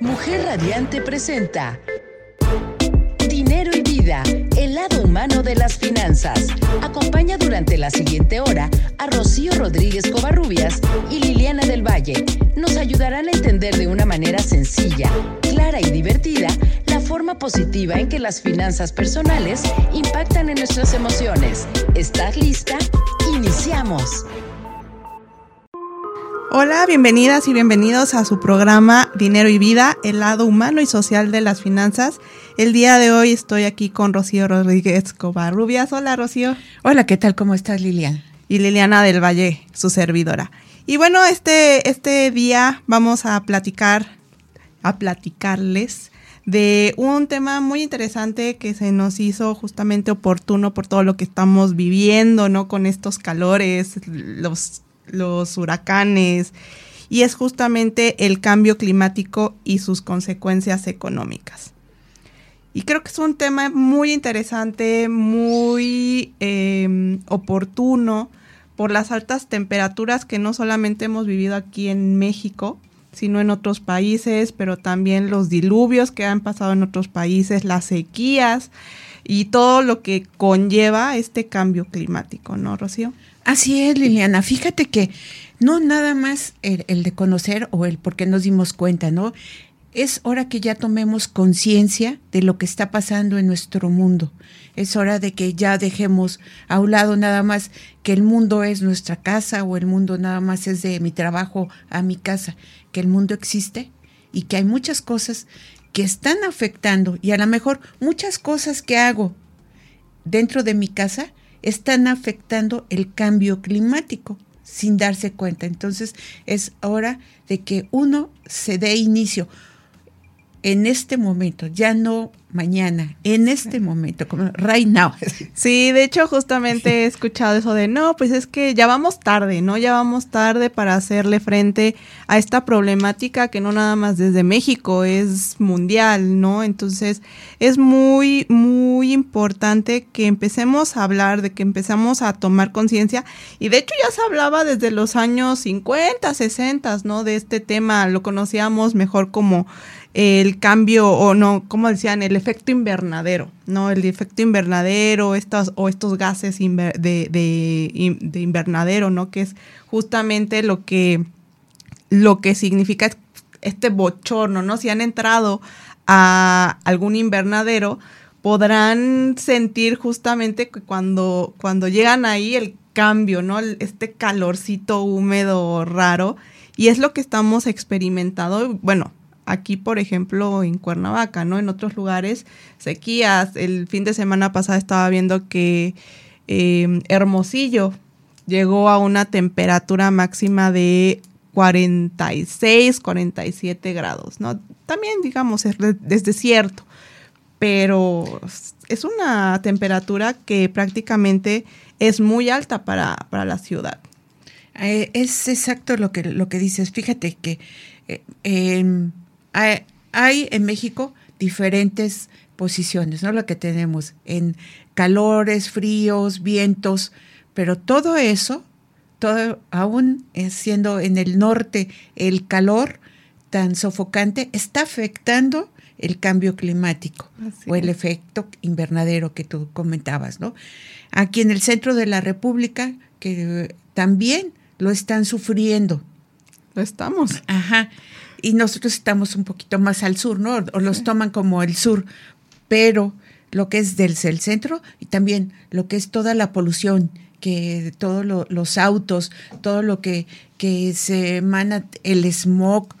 Mujer Radiante presenta Dinero y Vida, el lado humano de las finanzas. Acompaña durante la siguiente hora a Rocío Rodríguez Covarrubias y Liliana del Valle. Nos ayudarán a entender de una manera sencilla, clara y divertida la forma positiva en que las finanzas personales impactan en nuestras emociones. ¿Estás lista? Iniciamos. Hola, bienvenidas y bienvenidos a su programa Dinero y Vida, el lado humano y social de las finanzas. El día de hoy estoy aquí con Rocío Rodríguez Covarrubias. Hola, Rocío. Hola, ¿qué tal? ¿Cómo estás, Liliana? Y Liliana del Valle, su servidora. Y bueno, este, este día vamos a platicar, a platicarles de un tema muy interesante que se nos hizo justamente oportuno por todo lo que estamos viviendo, ¿no? Con estos calores, los los huracanes, y es justamente el cambio climático y sus consecuencias económicas. Y creo que es un tema muy interesante, muy em, oportuno por las altas temperaturas que no solamente hemos vivido aquí en México, sino en otros países, pero también los diluvios que han pasado en otros países, las sequías y todo lo que conlleva este cambio climático, ¿no, Rocío? Así es, Liliana. Fíjate que no nada más el, de conocer o el por qué nos dimos cuenta, ¿no? Es hora que ya tomemos conciencia de lo que está pasando en nuestro mundo. Es hora de que ya dejemos a un lado nada más que el mundo es nuestra casa o el mundo nada más es de mi trabajo a mi casa, que el mundo existe y que hay muchas cosas que están afectando y a lo mejor muchas cosas que hago dentro de mi casa están afectando el cambio climático sin darse cuenta. Entonces es hora de que uno se dé inicio en este momento, ya no mañana, en este momento, como right now. Sí, de hecho justamente he escuchado eso de, no, pues es que ya vamos tarde, ¿no? Ya vamos tarde para hacerle frente a esta problemática que no nada más desde México, es mundial, ¿no? Entonces es muy, muy importante que empecemos a hablar, de que empezamos a tomar conciencia y de hecho ya se hablaba desde los años 50, 60, ¿no? De este tema, lo conocíamos mejor como el cambio, o no, como decían, el efecto invernadero, ¿no? El efecto invernadero, estas, o estos gases de, de, invernadero, ¿no? Que es justamente lo que, lo que significa este bochorno, ¿no? Si han entrado a algún invernadero, podrán sentir justamente que cuando, cuando llegan ahí el cambio, ¿no? Este calorcito húmedo raro. Y es lo que estamos experimentando, bueno, aquí, por ejemplo, en Cuernavaca, ¿no? En otros lugares, sequías. El fin de semana pasada estaba viendo que em, Hermosillo llegó a una temperatura máxima de 46, 47 grados, ¿no? También, digamos, es, desierto, pero es una temperatura que prácticamente es muy alta para, la ciudad. Eh, es exacto lo que, lo que dices. Fíjate que eh, hay, en México diferentes posiciones, ¿no? Lo que tenemos en calores, fríos, vientos, pero todo eso, todo aún siendo en el norte el calor tan sofocante, está afectando el cambio climático o el efecto invernadero que tú comentabas, ¿no? Aquí en el centro de la República, que también lo están sufriendo. Lo estamos. Ajá y nosotros estamos un poquito más al sur, ¿no? O los toman como el sur, pero lo que es del el centro y también lo que es toda la polución, que todos los autos, todo lo que, que se emana, el smog,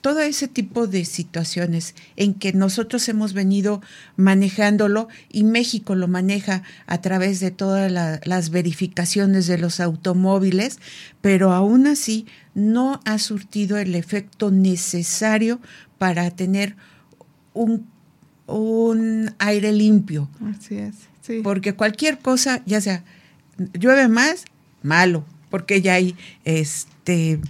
todo ese tipo de situaciones en que nosotros hemos venido manejándolo y México lo maneja a través de todas las verificaciones de los automóviles, pero aún así no ha surtido el efecto necesario para tener un, un aire limpio. Así es. Porque cualquier cosa, ya sea llueve más, malo, porque ya hay este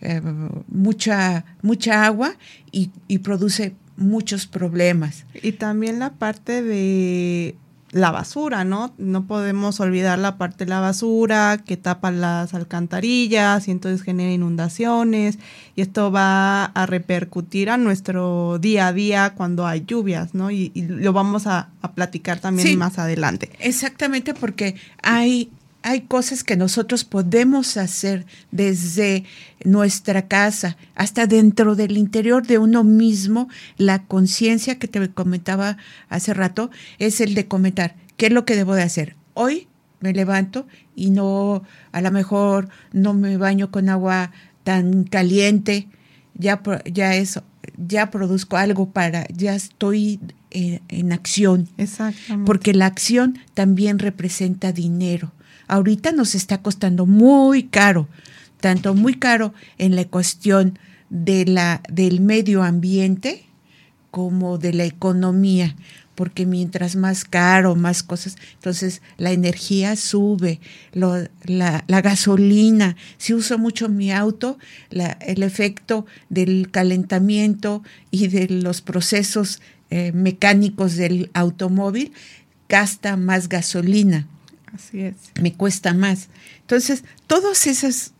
eh, mucha, mucha agua y, produce muchos problemas. Y también la parte de la basura, ¿no? No podemos olvidar la parte de la basura que tapa las alcantarillas y entonces genera inundaciones y esto va a repercutir a nuestro día a día cuando hay lluvias, ¿no? Y, lo vamos a, platicar también más adelante. Exactamente porque hay hay cosas que nosotros podemos hacer desde nuestra casa hasta dentro del interior de uno mismo. La conciencia que te comentaba hace rato es el de comentar qué es lo que debo de hacer. Hoy me levanto y no, a lo mejor no me baño con agua tan caliente, ya, ya eso, ya produzco algo para, ya estoy en, en acción. Exactamente. Porque la acción también representa dinero ahorita nos está costando muy caro, tanto muy caro en la cuestión de la, del medio ambiente como de la economía, porque mientras más caro, más cosas, entonces la energía sube, la, gasolina, si uso mucho mi auto, el efecto del calentamiento y de los procesos eh, mecánicos del automóvil gasta más gasolina. Así es. Me cuesta más. Entonces, todas esas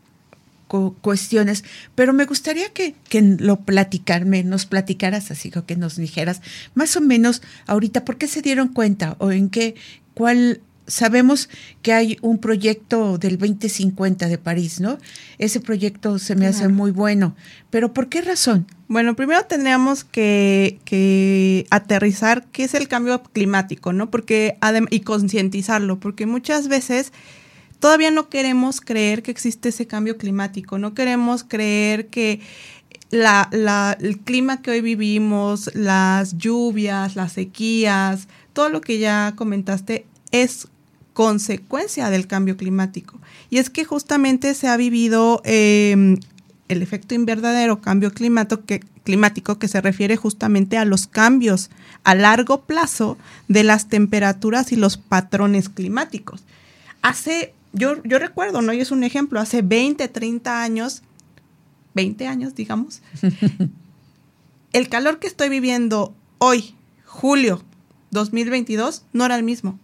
cuestiones, pero me gustaría que, que lo platicarme, nos platicaras así, o que nos dijeras más o menos ahorita por qué se dieron cuenta o en qué, cuál sabemos que hay un proyecto del 2050 de París, ¿no? Ese proyecto se me hace muy bueno, pero ¿por qué razón? Bueno, primero tendríamos que, que aterrizar qué es el cambio climático, ¿no? Porque y concientizarlo, porque muchas veces todavía no queremos creer que existe ese cambio climático, no queremos creer que la, la, el clima que hoy vivimos, las lluvias, las sequías, todo lo que ya comentaste es consecuencia del cambio climático. Y es que justamente se ha vivido em, el efecto invernadero, cambio que, climático, que se refiere justamente a los cambios a largo plazo de las temperaturas y los patrones climáticos. Hace, yo, yo recuerdo, ¿no? Y es un ejemplo, hace 20, 30 años, 20 años, digamos, el calor que estoy viviendo hoy, julio 2022, no era el mismo.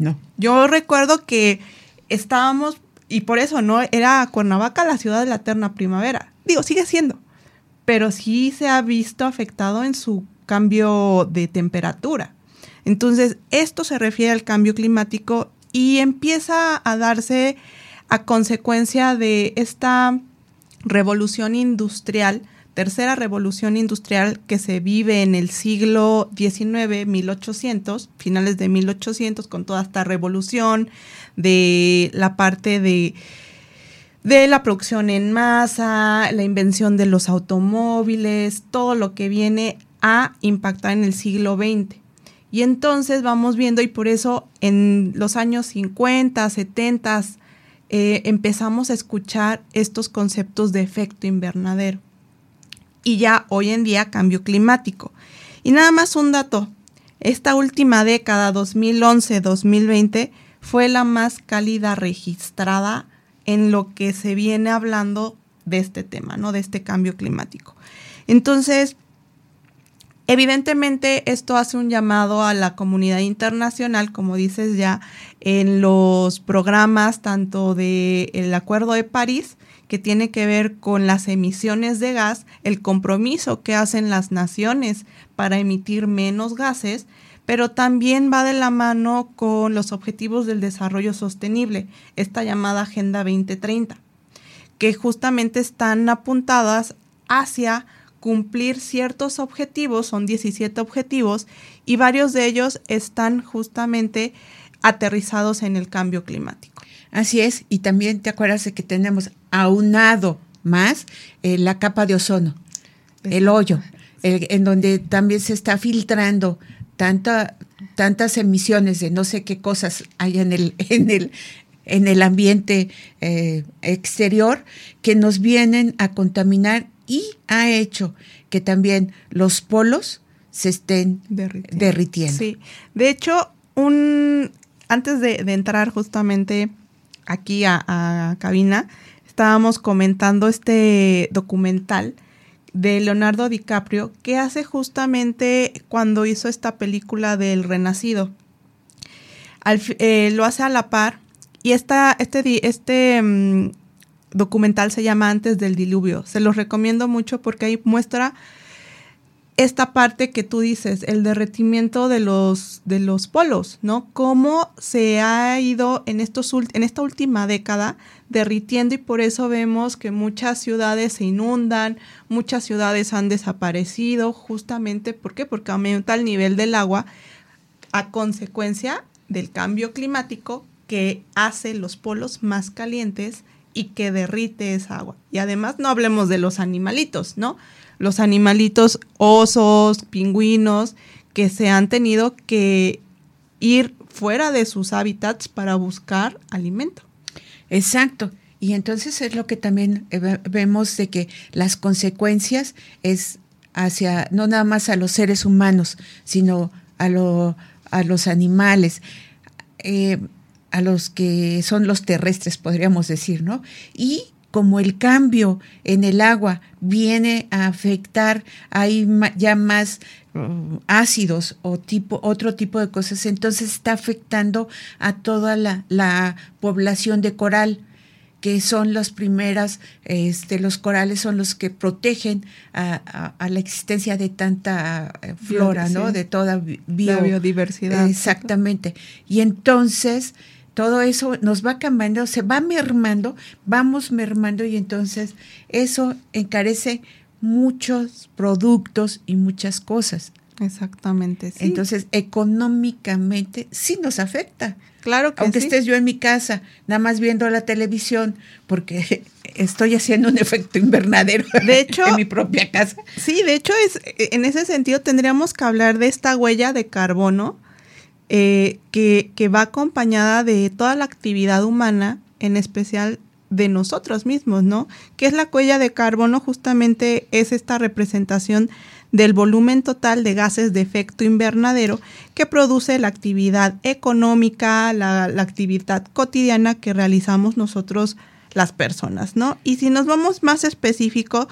No. Yo recuerdo que estábamos, y por eso no, era Cuernavaca la ciudad de la eterna primavera. Digo, sigue siendo, pero sí se ha visto afectado en su cambio de temperatura. Entonces, esto se refiere al cambio climático y empieza a darse a consecuencia de esta revolución industrial tercera revolución industrial que se vive en el siglo XIX, 1800, finales de 1800, con toda esta revolución de la parte de, de la producción en masa, la invención de los automóviles, todo lo que viene a impactar en el siglo XX. Y entonces vamos viendo, y por eso en los años 50, 70, eh, empezamos a escuchar estos conceptos de efecto invernadero y ya hoy en día cambio climático. Y nada más un dato, esta última década, 2011-2020, fue la más cálida registrada en lo que se viene hablando de este tema, ¿no? De este cambio climático. Entonces, evidentemente esto hace un llamado a la comunidad internacional, como dices ya, en los programas tanto del Acuerdo de París, que tiene que ver con las emisiones de gas, el compromiso que hacen las naciones para emitir menos gases, pero también va de la mano con los objetivos del desarrollo sostenible, esta llamada Agenda 2030, que justamente están apuntadas hacia cumplir ciertos objetivos, son 17 objetivos, y varios de ellos están justamente aterrizados en el cambio climático. Así es, y también te acuerdas de que tenemos aunado más eh, la capa de ozono, el hoyo, en donde también se está filtrando tanta, tantas emisiones de no sé qué cosas hay en el, en el, en el ambiente eh, exterior que nos vienen a contaminar y ha hecho que también los polos se estén derritiendo. Sí, de hecho, un antes de, de entrar justamente aquí a, cabina, estábamos comentando este documental de Leonardo DiCaprio que hace justamente cuando hizo esta película del Renacido. eh, lo hace a la par y esta, este, este mm, documental se llama Antes del Diluvio. Se los recomiendo mucho porque ahí muestra esta parte que tú dices, el derretimiento de los, de los polos, ¿no? Cómo se ha ido en, estos, en esta última década derritiendo y por eso vemos que muchas ciudades se inundan, muchas ciudades han desaparecido, justamente, ¿por qué? Porque aumenta el nivel del agua a consecuencia del cambio climático que hace los polos más calientes y que derrite esa agua. Y además no hablemos de los animalitos, ¿no? Los animalitos, osos, pingüinos, que se han tenido que ir fuera de sus hábitats para buscar alimento. Exacto. Y entonces es lo que también vemos de que las consecuencias es hacia, no nada más a los seres humanos, sino a, lo, a los animales. Eh, a los que son los terrestres, podríamos decir, ¿no? Y como el cambio en el agua viene a afectar, hay ya más uh, ácidos o tipo, otro tipo de cosas, entonces está afectando a toda la, la población de coral que son las primeras, este, los corales son los que protegen a, la existencia de tanta eh, flora, ¿no? De toda biodiversidad. Exactamente. Y entonces todo eso nos va cambiando, se va mermando, vamos mermando y entonces eso encarece muchos productos y muchas cosas. Exactamente. Sí. Entonces, económicamente sí nos afecta. Claro que Aunque estés yo en mi casa, nada más viendo la televisión, porque estoy haciendo un efecto invernadero de hecho, en mi propia casa. Sí, de hecho, es, en ese sentido tendríamos que hablar de esta huella de carbono eh, que, va acompañada de toda la actividad humana, en especial de nosotros mismos, ¿no? Que es la huella de carbono, justamente es esta representación del volumen total de gases de efecto invernadero que produce la actividad económica, la, la, actividad cotidiana que realizamos nosotros las personas, ¿no? Y si nos vamos más específico,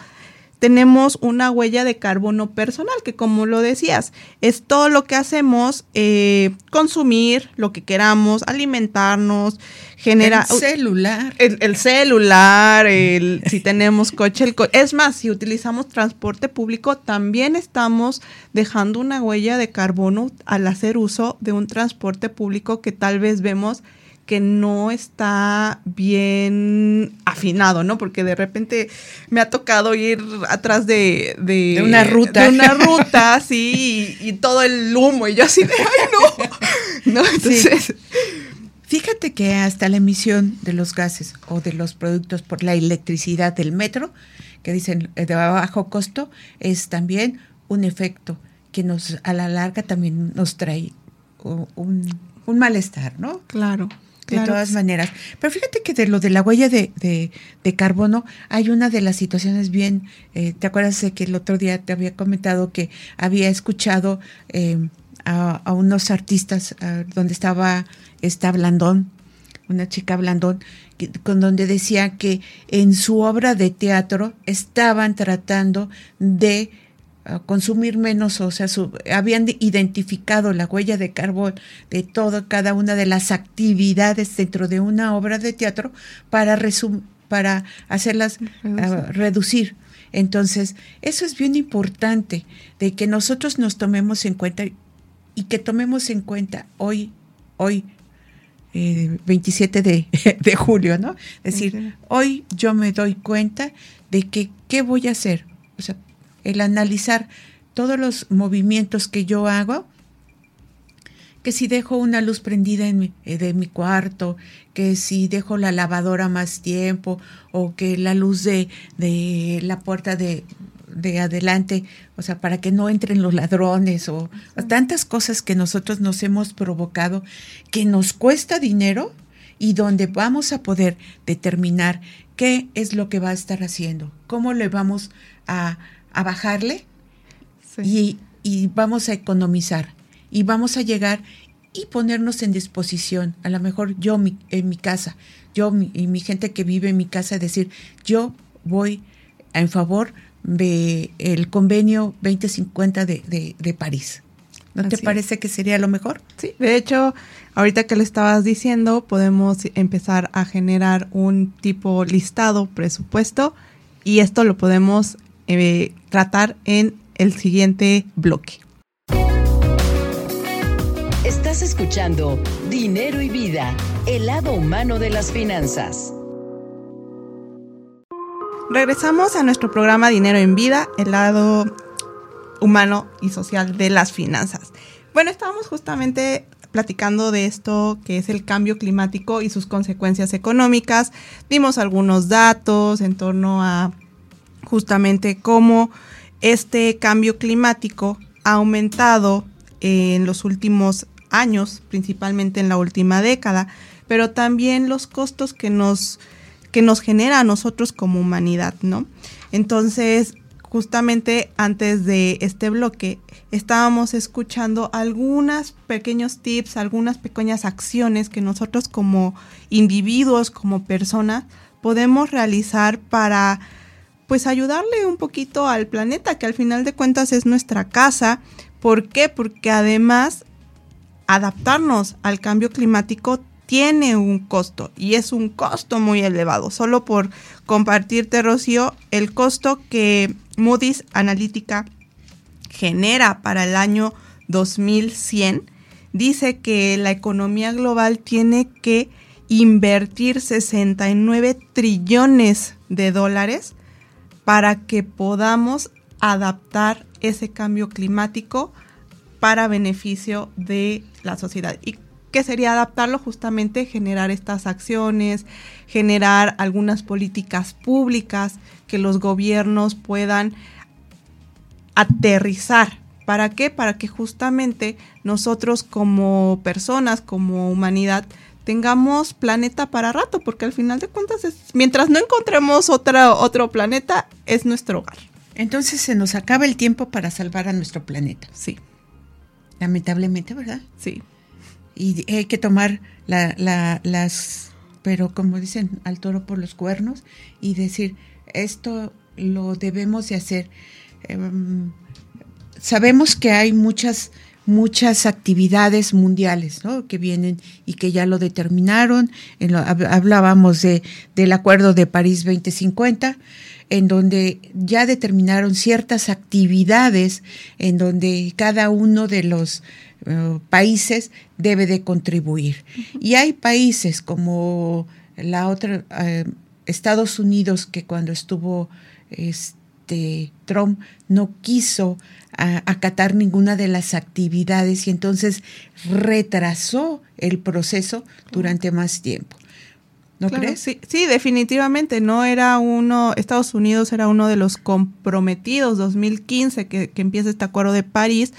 tenemos una huella de carbono personal, que como lo decías, es todo lo que hacemos, eh, consumir lo que queramos, alimentarnos, generar... El celular. El, celular, el, si tenemos coche, el Es más, si utilizamos transporte público, también estamos dejando una huella de carbono al hacer uso de un transporte público que tal vez vemos que no está bien afinado, ¿no? Porque de repente me ha tocado ir atrás de... De, una ruta. De una ruta, sí, y, todo el humo, y yo así de, ¡ay, no! ¿No? Entonces... Fíjate que hasta la emisión de los gases o de los productos por la electricidad del metro, que dicen de bajo costo, es también un efecto que nos a la larga también nos trae un, un malestar, ¿no? Claro de todas maneras. Pero fíjate que de lo de la huella de, de, carbono, hay una de las situaciones bien, eh, ¿te acuerdas de que el otro día te había comentado que había escuchado eh, a, unos artistas donde estaba esta Blandón, una chica Blandón, con donde decía que en su obra de teatro estaban tratando de consumir menos, o sea, habían identificado la huella de carbón de toda cada una de las actividades dentro de una obra de teatro para para hacerlas ah, reducir. Entonces, eso es bien importante, de que nosotros nos tomemos en cuenta y que tomemos en cuenta hoy, hoy, 27 eh, de, de, julio, ¿no? Es decir, hoy yo me doy cuenta de que, ¿qué voy a hacer? O sea, el analizar todos los movimientos que yo hago, que si dejo una luz prendida en mi, eh, de mi cuarto, que si dejo la lavadora más tiempo, o que la luz de, de la puerta de, de adelante, o sea, para que no entren los ladrones, o, o tantas cosas que nosotros nos hemos provocado, que nos cuesta dinero y donde vamos a poder determinar qué es lo que va a estar haciendo, cómo le vamos a, a bajarle y, vamos a economizar y vamos a llegar y ponernos en disposición, a lo mejor yo en mi casa, yo y mi gente que vive en mi casa, decir, yo voy en favor de el convenio 2050 de, de, de París. ¿No te parece que sería lo mejor? Sí, de hecho, ahorita que le estabas diciendo, podemos empezar a generar un tipo listado, presupuesto, y esto lo podemos eh, tratar en el siguiente bloque. Estás escuchando Dinero y Vida, el lado humano de las finanzas. Regresamos a nuestro programa Dinero en Vida, el lado humano y social de las finanzas. Bueno, estábamos justamente platicando de esto que es el cambio climático y sus consecuencias económicas. Dimos algunos datos en torno a justamente cómo este cambio climático ha aumentado en los últimos años, principalmente en la última década, pero también los costos que nos, que nos genera a nosotros como humanidad, ¿no? Entonces, justamente antes de este bloque estábamos escuchando algunos pequeños tips, algunas pequeñas acciones que nosotros como individuos, como personas, podemos realizar para pues ayudarle un poquito al planeta, que al final de cuentas es nuestra casa. ¿Por qué? Porque además adaptarnos al cambio climático tiene un costo y es un costo muy elevado. Solo por compartirte, Rocío, el costo que Moody's Analytica genera para el año 2100 dice que la economía global tiene que invertir 69 trillones de dólares para que podamos adaptar ese cambio climático para beneficio de la sociedad. ¿Y qué sería adaptarlo? Justamente generar estas acciones, generar algunas políticas públicas que los gobiernos puedan aterrizar. ¿Para qué? Para que justamente nosotros como personas, como humanidad, tengamos planeta para rato, porque al final de cuentas, mientras no encontremos otra, otro planeta, es nuestro hogar. Entonces se nos acaba el tiempo para salvar a nuestro planeta. Sí. Lamentablemente, ¿verdad? Sí. Y hay que tomar las, pero como dicen, al toro por los cuernos y decir, esto lo debemos de hacer. Em, sabemos que hay muchas muchas actividades mundiales ¿no? que vienen y que ya lo determinaron. hablábamos de, del Acuerdo de París 2050, en donde ya determinaron ciertas actividades en donde cada uno de los eh, países debe de contribuir. Y hay países como la otra, eh, Estados Unidos, que cuando estuvo este, Trump no quiso acatar ninguna de las actividades y entonces retrasó el proceso durante más tiempo. ¿No crees? Sí, sí, definitivamente. No era uno, Estados Unidos era uno de los comprometidos 2015 que, que empieza este acuerdo de París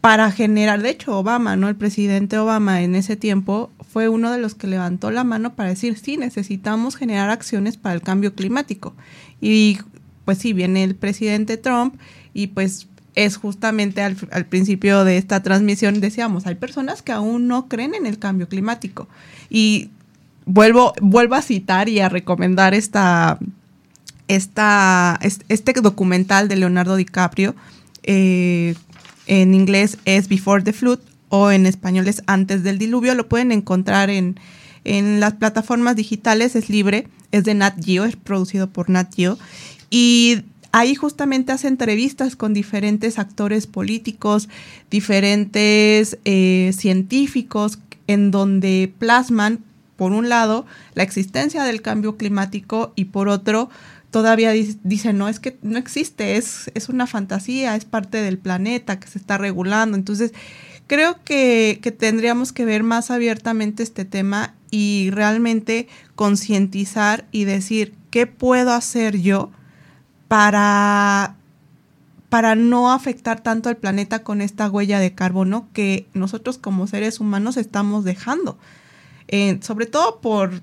para generar, de hecho Obama, ¿no? El presidente Obama en ese tiempo fue uno de los que levantó la mano para decir, sí, necesitamos generar acciones para el cambio climático. Y pues sí, viene el presidente Trump y pues es justamente al, principio de esta transmisión decíamos, hay personas que aún no creen en el cambio climático. Y vuelvo, vuelvo a citar y a recomendar esta, esta, este documental de Leonardo DiCaprio. Eh, en inglés es Before the Flood o en español es Antes del Diluvio. Lo pueden encontrar en, las plataformas digitales, es libre, es de Nat Geo, es producido por Nat Geo. Y ahí justamente hace entrevistas con diferentes actores políticos, diferentes eh, científicos, en donde plasman, por un lado, la existencia del cambio climático y por otro, todavía dicen, no, es que no existe, es, es una fantasía, es parte del planeta que se está regulando. Entonces, creo que, tendríamos que ver más abiertamente este tema y realmente concientizar y decir, ¿qué puedo hacer yo para, para no afectar tanto al planeta con esta huella de carbono que nosotros como seres humanos estamos dejando? Eh, sobre todo por,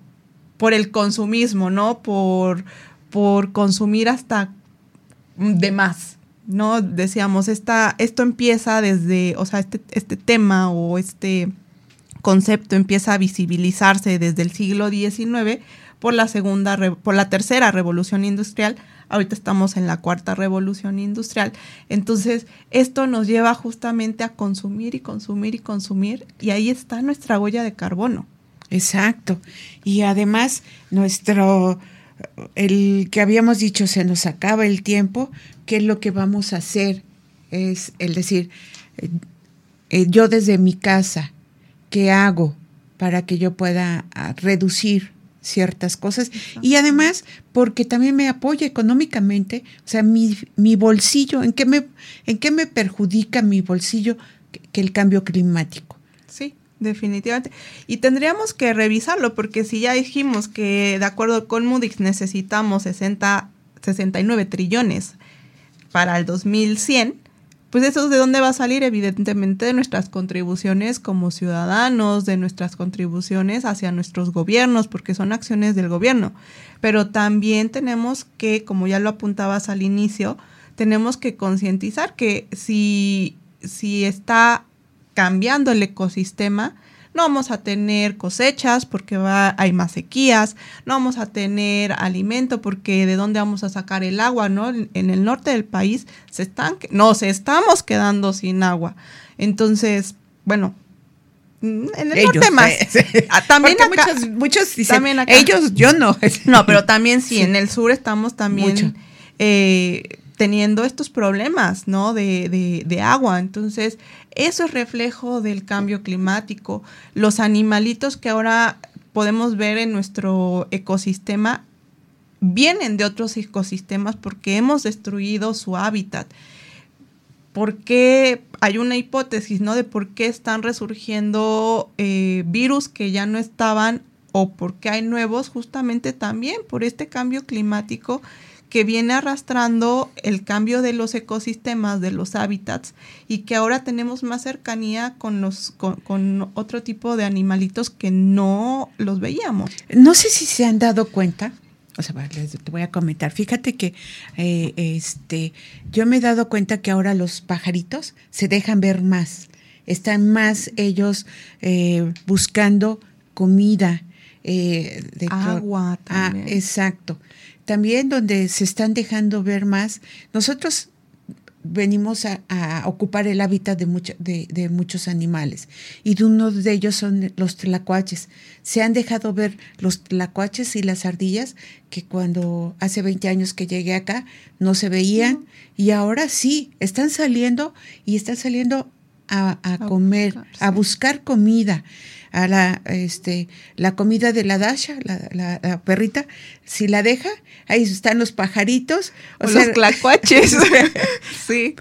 por el consumismo, ¿no? Por, por consumir hasta de más. ¿no? Decíamos, esta, esto empieza desde, o sea, este, este tema o este concepto empieza a visibilizarse desde el siglo XIX por la segunda, por la tercera revolución industrial ahorita estamos en la cuarta revolución industrial, entonces esto nos lleva justamente a consumir y consumir y consumir y ahí está nuestra huella de carbono. Exacto. Y además nuestro, el que habíamos dicho, se nos acaba el tiempo, ¿qué es lo que vamos a hacer? Es el decir, eh, eh, yo desde mi casa, ¿qué hago para que yo pueda ah, reducir ciertas cosas? Y además, porque también me apoya económicamente, o sea, mi, mi bolsillo, ¿en qué, me, ¿en qué me perjudica mi bolsillo que el cambio climático? Sí, definitivamente. Y tendríamos que revisarlo, porque si ya dijimos que de acuerdo con Moody's necesitamos 60, 69 trillones para el 2100, pues eso de dónde va a salir evidentemente de nuestras contribuciones como ciudadanos, de nuestras contribuciones hacia nuestros gobiernos, porque son acciones del gobierno. Pero también tenemos que, como ya lo apuntabas al inicio, tenemos que concientizar que si, si está cambiando el ecosistema, no vamos a tener cosechas porque va, hay más sequías, no vamos a tener alimento porque de dónde vamos a sacar el agua, ¿no? En, el norte del país se están, no, se estamos quedando sin agua. Entonces, bueno, en el norte más. Ah, también muchos, muchos dicen, ellos, yo no. No, pero también sí, en el sur estamos también eh, teniendo estos problemas, ¿no? De, de, agua. Entonces, eso es reflejo del cambio climático. Los animalitos que ahora podemos ver en nuestro ecosistema vienen de otros ecosistemas porque hemos destruido su hábitat. Porque hay una hipótesis, ¿no? De por qué están resurgiendo eh, virus que ya no estaban o por qué hay nuevos, justamente también por este cambio climático que viene arrastrando el cambio de los ecosistemas, de los hábitats, y que ahora tenemos más cercanía con, los, con, otro tipo de animalitos que no los veíamos. No sé si se han dado cuenta, o sea, te voy a comentar. Fíjate que eh, este, yo me he dado cuenta que ahora los pajaritos se dejan ver más. Están más ellos eh, buscando comida. Eh, de agua ah, también. Ah, exacto también donde se están dejando ver más. Nosotros venimos a, ocupar el hábitat de, de, muchos animales y de uno de ellos son los tlacuaches. Se han dejado ver los tlacuaches y las ardillas que cuando hace 20 años que llegué acá no se veían y ahora sí, están saliendo y están saliendo a, comer, a buscar comida a la, este, la comida de la Dasha, la, perrita, si la deja, ahí están los pajaritos. O, los clacuaches. sí.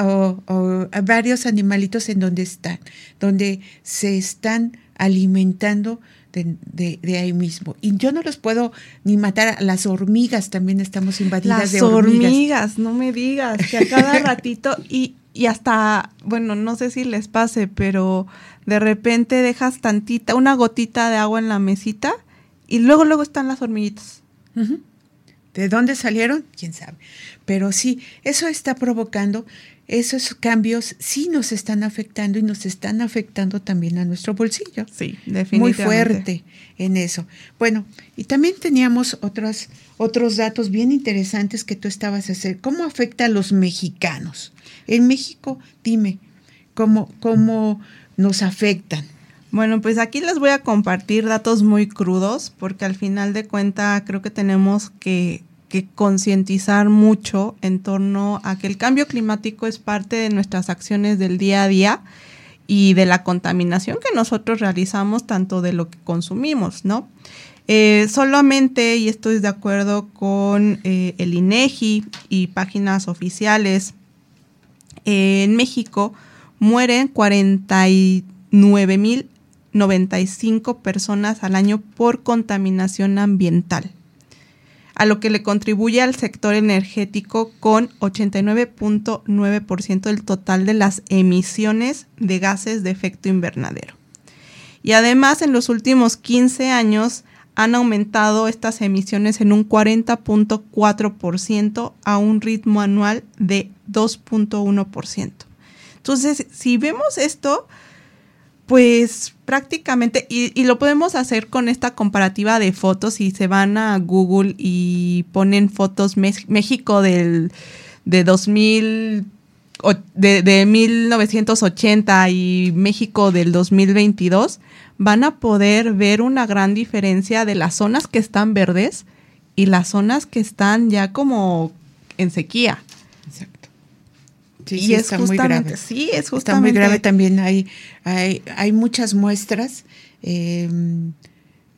O, o, varios animalitos en donde están, donde se están alimentando de, de, ahí mismo. Y yo no los puedo ni matar. Las hormigas también estamos invadidas de hormigas. Las hormigas, no me digas, que a cada ratito y, y hasta, bueno, no sé si les pase, pero de repente dejas tantita, una gotita de agua en la mesita y luego, luego están las hormiguitas. ¿De dónde salieron? ¿Quién sabe? Pero sí, eso está provocando, esos cambios sí nos están afectando y nos están afectando también a nuestro bolsillo. Sí, definitivamente. Muy fuerte en eso. Bueno, y también teníamos otros, otros datos bien interesantes que tú estabas a hacer. ¿Cómo afecta a los mexicanos? En México, dime, ¿cómo, cómo nos afectan? Bueno, pues aquí les voy a compartir datos muy crudos porque al final de cuenta creo que tenemos que, concientizar mucho en torno a que el cambio climático es parte de nuestras acciones del día a día y de la contaminación que nosotros realizamos, tanto de lo que consumimos, ¿no? Eh, solamente, y estoy de acuerdo con eh, el INEGI y páginas oficiales, eh, en México mueren 49.095 personas al año por contaminación ambiental, a lo que le contribuye al sector energético con 89.9% del total de las emisiones de gases de efecto invernadero. Y además en los últimos 15 años han aumentado estas emisiones en un 40.4% a un ritmo anual de 2.1%. Entonces, si vemos esto, Pues prácticamente, y, y, lo podemos hacer con esta comparativa de fotos, si se van a Google y ponen fotos México del, de 2000, de, de 1980 y México del 2022, van a poder ver una gran diferencia de las zonas que están verdes y las zonas que están ya como en sequía. Sí, y es está muy grave. Sí, es justamente. Está muy grave también. Hay, hay, hay muchas muestras em,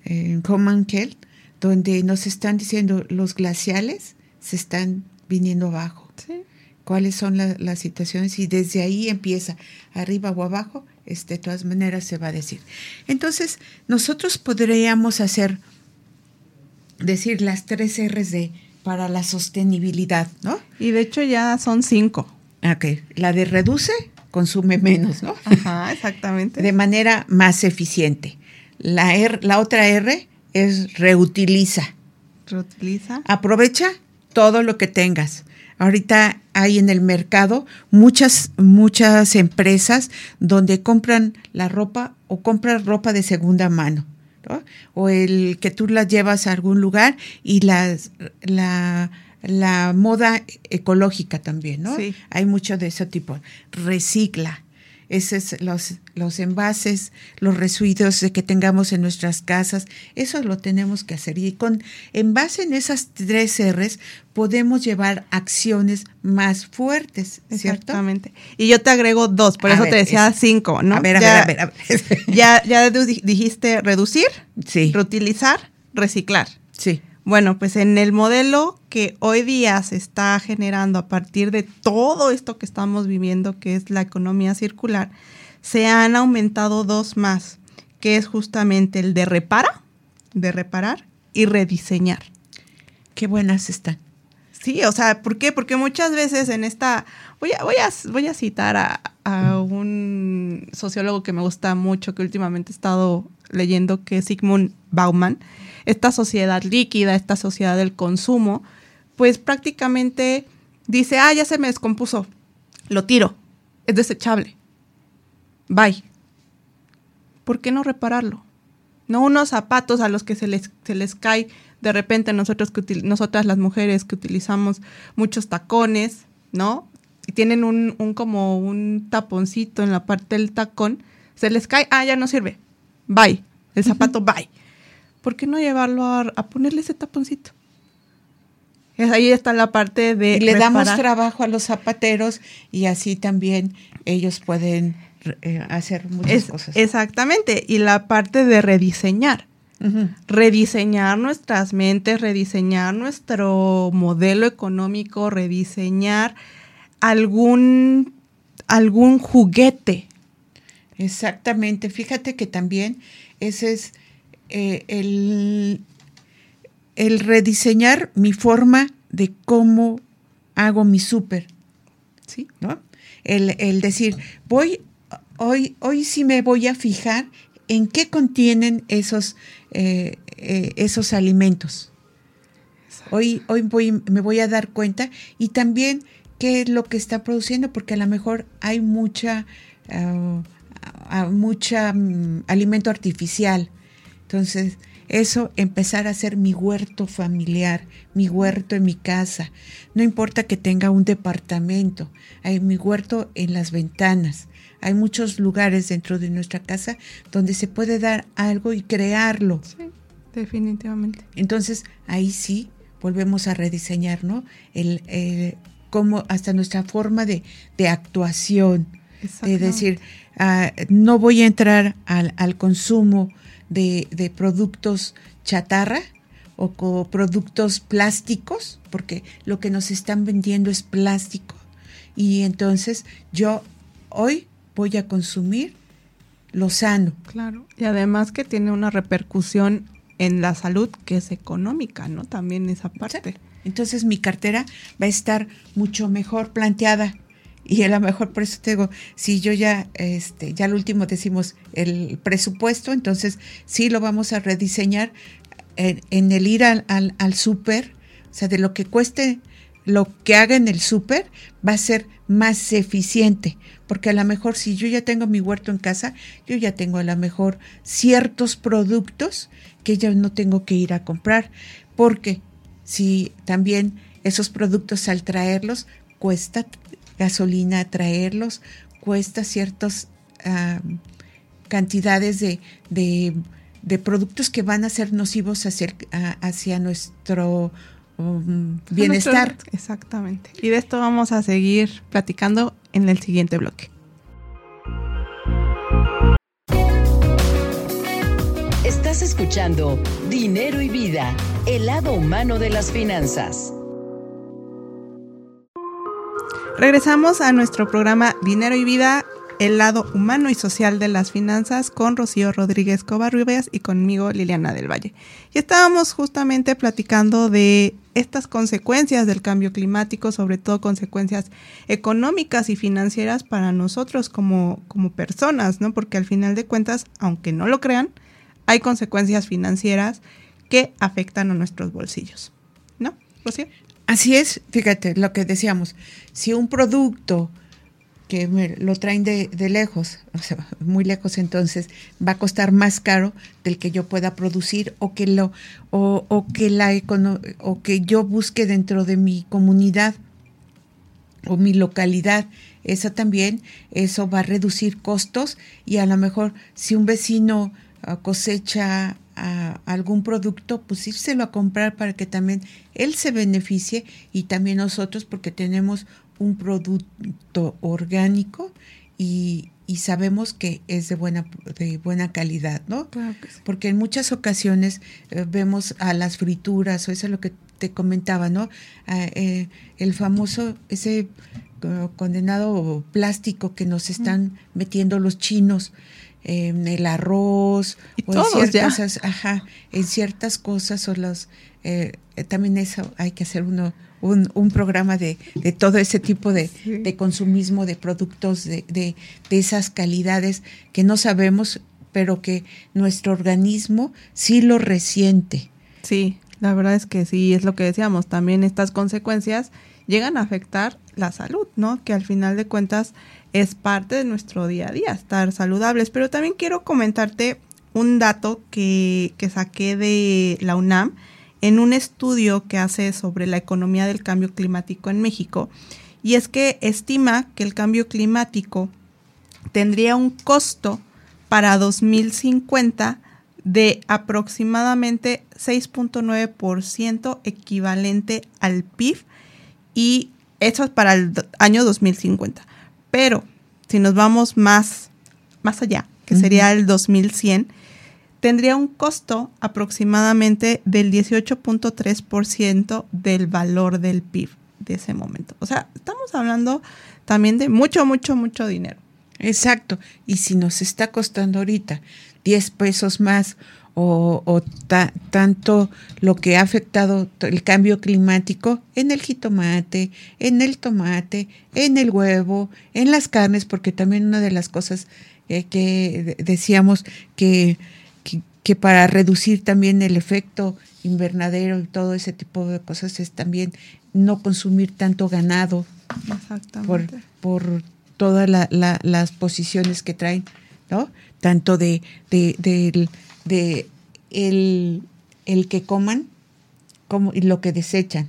en Comanquel donde nos están diciendo los glaciales se están viniendo abajo. Sí. ¿Cuáles son las situaciones? Y desde ahí empieza, arriba o abajo, este, de todas maneras se va a decir. Entonces, nosotros podríamos hacer, decir las tres R's de para la sostenibilidad, ¿no? Y de hecho ya son cinco. Ok, la de reduce, consume menos, ¿no? Ajá, exactamente. De manera más eficiente. La, R, la otra R es reutiliza. Reutiliza. Aprovecha todo lo que tengas. Ahorita hay en el mercado muchas, muchas empresas donde compran la ropa o compran ropa de segunda mano. ¿no? O el que tú la llevas a algún lugar y las, la la moda ecológica también, ¿no? Sí. Hay mucho de ese tipo. Recicla. Esos los, los envases, los residuos que tengamos en nuestras casas, eso lo tenemos que hacer. Y con en base en esas tres R's podemos llevar acciones más fuertes, ¿cierto? Exactamente. Y yo te agrego dos, por eso te decía cinco, ¿no? A ver, a ver, a ver, a ver. ya, ya dijiste reducir, sí. reutilizar, reciclar. Sí. Bueno, pues en el modelo que hoy día se está generando a partir de todo esto que estamos viviendo, que es la economía circular, se han aumentado dos más, que es justamente el de repara, de reparar y rediseñar. Qué buenas están. Sí, o sea, ¿por qué? Porque muchas veces en esta, voy a, voy a, voy a citar a, a un sociólogo que me gusta mucho, que últimamente he estado leyendo, que es Sigmund Bauman, esta sociedad líquida, esta sociedad del consumo, pues prácticamente dice, ah, ya se me descompuso, lo tiro, es desechable. Bye. ¿Por qué no repararlo? No unos zapatos a los que se les, se les cae de repente nosotros que nosotras las mujeres que utilizamos muchos tacones, ¿no? Y tienen un, un como un taponcito en la parte del tacón, se les cae, ah, ya no sirve. Bye. El zapato, bye. ¿Por qué no llevarlo a, ponerle ese taponcito? Es, ahí está la parte de... Y le damos trabajo a los zapateros y así también ellos pueden eh, hacer muchas cosas. Exactamente, y la parte de rediseñar. Rediseñar nuestras mentes, rediseñar nuestro modelo económico, rediseñar algún, algún juguete. Exactamente, fíjate que también ese es eh, el, el, rediseñar mi forma de cómo hago mi súper. ¿Sí? ¿No? El, decir, voy, hoy, hoy sí me voy a fijar en qué contienen esos, eh, eh, esos alimentos. Hoy, hoy voy, me voy a dar cuenta y también qué es lo que está produciendo, porque a lo mejor hay mucha, uh, mucha um, alimento artificial entonces, eso, empezar a hacer mi huerto familiar, mi huerto en mi casa. No importa que tenga un departamento, hay mi huerto en las ventanas. Hay muchos lugares dentro de nuestra casa donde se puede dar algo y crearlo. Sí, definitivamente. Entonces, ahí sí volvemos a rediseñar, ¿no? El, cómo hasta nuestra forma de, actuación, de decir, ah, no voy a entrar al, al consumo de, productos chatarra o productos plásticos, porque lo que nos están vendiendo es plástico. Y entonces yo hoy voy a consumir lo sano. Claro. Y además que tiene una repercusión en la salud que es económica, ¿no? También esa parte. Entonces mi cartera va a estar mucho mejor planteada y a lo mejor por eso te digo, si yo ya, este, ya al último decimos el presupuesto, entonces sí lo vamos a rediseñar en, el ir al, al, súper, o sea, de lo que cueste lo que haga en el súper va a ser más eficiente, porque a lo mejor si yo ya tengo mi huerto en casa, yo ya tengo a lo mejor ciertos productos que ya no tengo que ir a comprar, porque si también esos productos al traerlos cuesta gasolina traerlos, cuesta ciertas cantidades de, de, productos que van a ser nocivos hacia, hacia nuestro um, bienestar. exactamente. Y de esto vamos a seguir platicando en el siguiente bloque. Estás escuchando Dinero y Vida, el lado humano de las finanzas. Regresamos a nuestro programa Dinero y Vida, el lado humano y social de las finanzas con Rocío Rodríguez Covarrubias y conmigo Liliana del Valle. Y estábamos justamente platicando de estas consecuencias del cambio climático, sobre todo consecuencias económicas y financieras para nosotros como, como personas, ¿no? Porque al final de cuentas, aunque no lo crean, hay consecuencias financieras que afectan a nuestros bolsillos. ¿No, Rocío? Así es, fíjate lo que decíamos, si un producto que lo traen de, lejos, o sea, muy lejos entonces, va a costar más caro del que yo pueda producir o que lo o, que la o que yo busque dentro de mi comunidad o mi localidad. Eso también, eso va a reducir costos y a lo mejor si un vecino ah, cosecha a algún producto, pues írselo a comprar para que también él se beneficie y también nosotros porque tenemos un producto orgánico y, sabemos que es de buena, de buena calidad, ¿no? Porque en muchas ocasiones eh, vemos a las frituras, o eso es lo que te comentaba, ¿no? Ah, eh, el famoso, ese uh, condenado plástico que nos están metiendo los chinos en el arroz o en ciertas cosas, ajá, en ciertas cosas o los eh, también eso hay que hacer uno un, un programa de, de, todo ese tipo de, de consumismo de productos de, de, esas calidades que no sabemos, pero que nuestro organismo sí lo resiente. Sí, la verdad es que sí, es lo que decíamos, también estas consecuencias llegan a afectar la salud, ¿no? Que al final de cuentas es parte de nuestro día a día, estar saludables. Pero también quiero comentarte un dato que, que saqué de la UNAM en un estudio que hace sobre la economía del cambio climático en México. Y es que estima que el cambio climático tendría un costo para 2050 de aproximadamente 6.9% equivalente al PIB y eso es para el año 2050. Pero si nos vamos más, más allá, que sería el 2100, tendría un costo aproximadamente del 18.3% del valor del PIB de ese momento. O sea, estamos hablando también de mucho, mucho, mucho dinero. Exacto. Y si nos está costando ahorita 10 pesos más o, tanto lo que ha afectado el cambio climático en el jitomate, en el tomate, en el huevo, en las carnes, porque también una de las cosas eh, que decíamos que, que, para reducir también el efecto invernadero y todo ese tipo de cosas es también no consumir tanto ganado por, por todas las posiciones que traen, ¿no? Tanto de, de, de de el, el que coman como, y lo que desechan.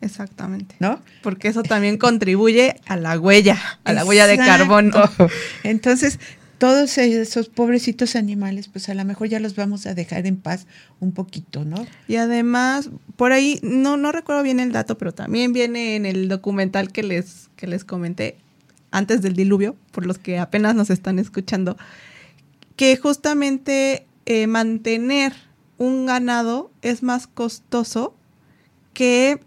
Exactamente. ¿No? Porque eso también contribuye a la huella, a la huella de carbono. Entonces, todos esos pobrecitos animales, pues a lo mejor ya los vamos a dejar en paz un poquito, ¿no? Y además, por ahí, no, no recuerdo bien el dato, pero también viene en el documental que les, que les comenté antes del diluvio, por los que apenas nos están escuchando, que justamente eh, mantener un ganado es más costoso que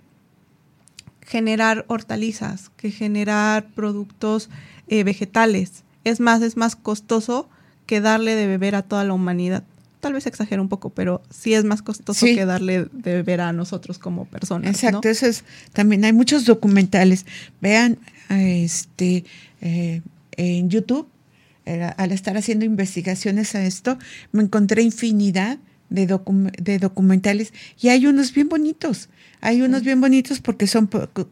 generar hortalizas, que generar productos eh, vegetales. Es más, es más costoso que darle de beber a toda la humanidad. Tal vez exagero un poco, pero sí es más costoso que darle de beber a nosotros como personas. Exacto, eso es, también hay muchos documentales. Vean este eh, en YouTube al estar haciendo investigaciones a esto, me encontré infinidad de, de documentales y hay unos bien bonitos. Hay unos bien bonitos porque son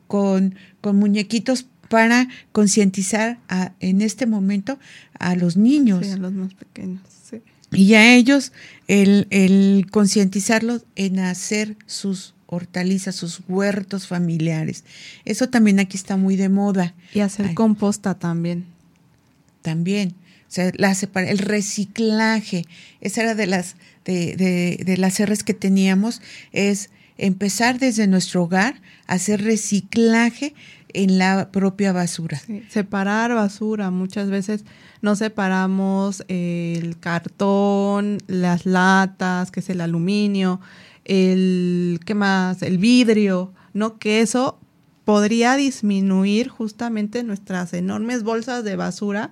con, con muñequitos para concientizar en este momento a los niños. Sí, a los más pequeños, sí. Y a ellos el, el concientizarlos en hacer sus hortalizas, sus huertos familiares. Eso también aquí está muy de moda. Y hacer composta también. También. O sea, la el reciclaje. Esa era de las, de, de, las R's que teníamos, es empezar desde nuestro hogar a hacer reciclaje en la propia basura. separar basura. Muchas veces no separamos el cartón, las latas, que es el aluminio, el ¿qué más? el vidrio, ¿no? Que eso podría disminuir justamente nuestras enormes bolsas de basura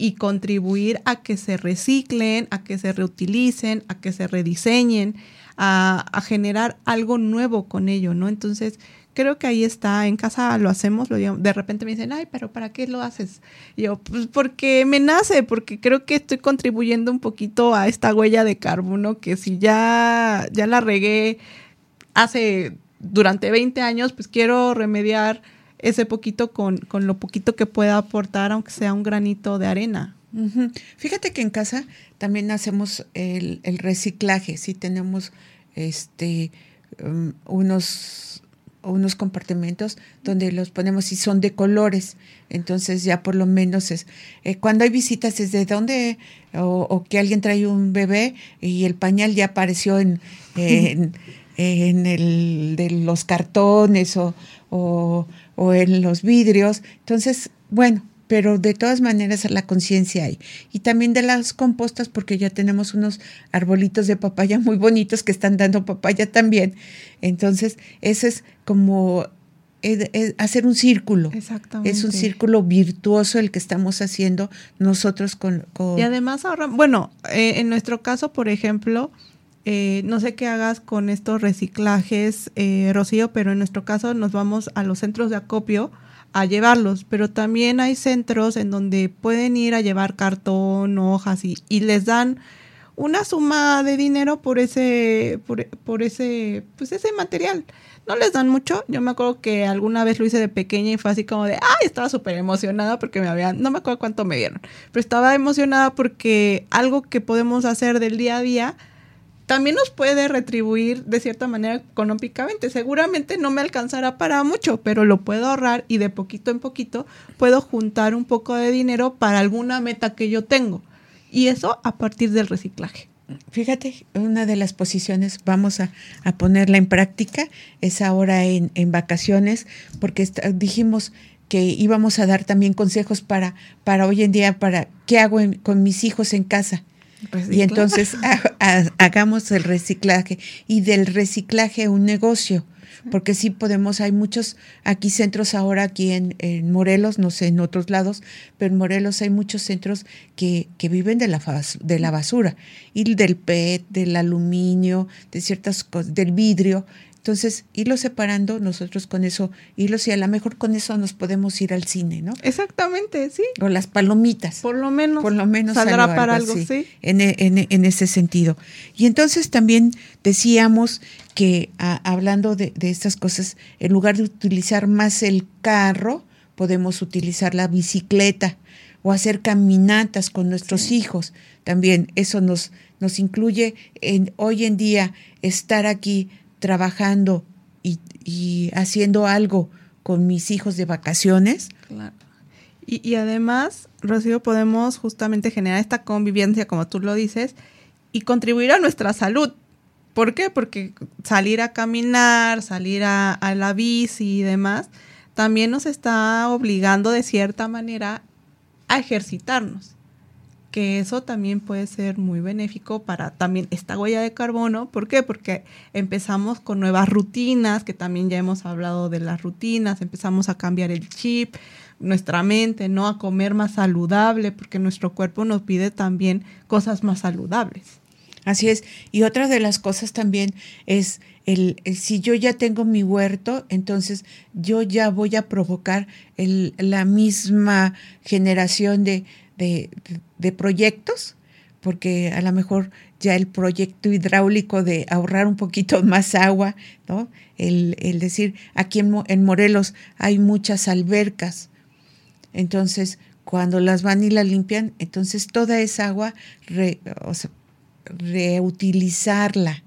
y contribuir a que se reciclen, a que se reutilicen, a que se rediseñen, a, generar algo nuevo con ello, ¿no? Entonces, creo que ahí está, en casa lo hacemos, lo de repente me dicen, ay, pero ¿para qué lo haces? Yo, pues porque me nace, porque creo que estoy contribuyendo un poquito a esta huella de carbono que si ya, ya la regué hace durante 20 años, pues quiero remediar ese poquito con, con lo poquito que pueda aportar, aunque sea un granito de arena. Fíjate que en casa también hacemos el, el reciclaje, sí tenemos este um, unos unos compartimentos donde los ponemos y son de colores. Entonces ya por lo menos es, eh, cuando hay visitas es de dónde, o, que alguien trae un bebé y el pañal ya apareció en, en, el, de los cartones o, o, o en los vidrios. Entonces, bueno, pero de todas maneras la conciencia hay. Y también de las compostas, porque ya tenemos unos arbolitos de papaya muy bonitos que están dando papaya también. Entonces, ese es como eh, eh, hacer un círculo. Exactamente. Es un círculo virtuoso el que estamos haciendo nosotros con... Y además ahora, bueno, eh, en nuestro caso, por ejemplo, no sé qué hagas con estos reciclajes, Rocío, pero en nuestro caso nos vamos a los centros de acopio a llevarlos, pero también hay centros en donde pueden ir a llevar cartón, hojas y, y les dan una suma de dinero por ese, por, ese, pues ese material. No les dan mucho. Yo me acuerdo que alguna vez lo hice de pequeña y fue así como de, ay, estaba súper emocionada porque me habían, no me acuerdo cuánto me dieron, pero estaba emocionada porque algo que podemos hacer del día a día también nos puede retribuir de cierta manera económicamente. Seguramente no me alcanzará para mucho, pero lo puedo ahorrar y de poquito en poquito puedo juntar un poco de dinero para alguna meta que yo tengo. Y eso a partir del reciclaje. Fíjate, una de las posiciones, vamos a, ponerla en práctica, es ahora en, vacaciones, porque dijimos que íbamos a dar también consejos para, para hoy en día, para qué hago con mis hijos en casa. Y entonces hagamos el reciclaje y del reciclaje un negocio, porque sí podemos, hay muchos aquí centros ahora, aquí en, Morelos, no sé, en otros lados, pero en Morelos hay muchos centros que, que viven de la, de la basura y del PET, del aluminio, de ciertas cosas, del vidrio. Entonces, irlo separando, nosotros con eso, irlos y a lo mejor con eso nos podemos ir al cine, ¿no? Exactamente, sí. O las palomitas. Por lo menos. Por lo menos. Saldrá para algo, sí. En, en, en, ese sentido. Y entonces también decíamos que hablando de, de estas cosas, en lugar de utilizar más el carro, podemos utilizar la bicicleta o hacer caminatas con nuestros hijos. También eso nos, nos incluye en hoy en día estar aquí trabajando y, haciendo algo con mis hijos de vacaciones. Claro. Y, además, Rocío, podemos justamente generar esta convivencia, como tú lo dices, y contribuir a nuestra salud. ¿Por qué? Porque salir a caminar, salir a, a la bici y demás, también nos está obligando de cierta manera a ejercitarnos que eso también puede ser muy benéfico para también esta huella de carbono. ¿Por qué? Porque empezamos con nuevas rutinas, que también ya hemos hablado de las rutinas, empezamos a cambiar el chip, nuestra mente, ¿no? A comer más saludable, porque nuestro cuerpo nos pide también cosas más saludables. Así es. Y otra de las cosas también es el, si yo ya tengo mi huerto, entonces yo ya voy a provocar el, la misma generación de, de, proyectos porque a lo mejor ya el proyecto hidráulico de ahorrar un poquito más agua, ¿no? El, decir, aquí en, Morelos hay muchas albercas, entonces cuando las van y las limpian, entonces toda esa agua reutilizarla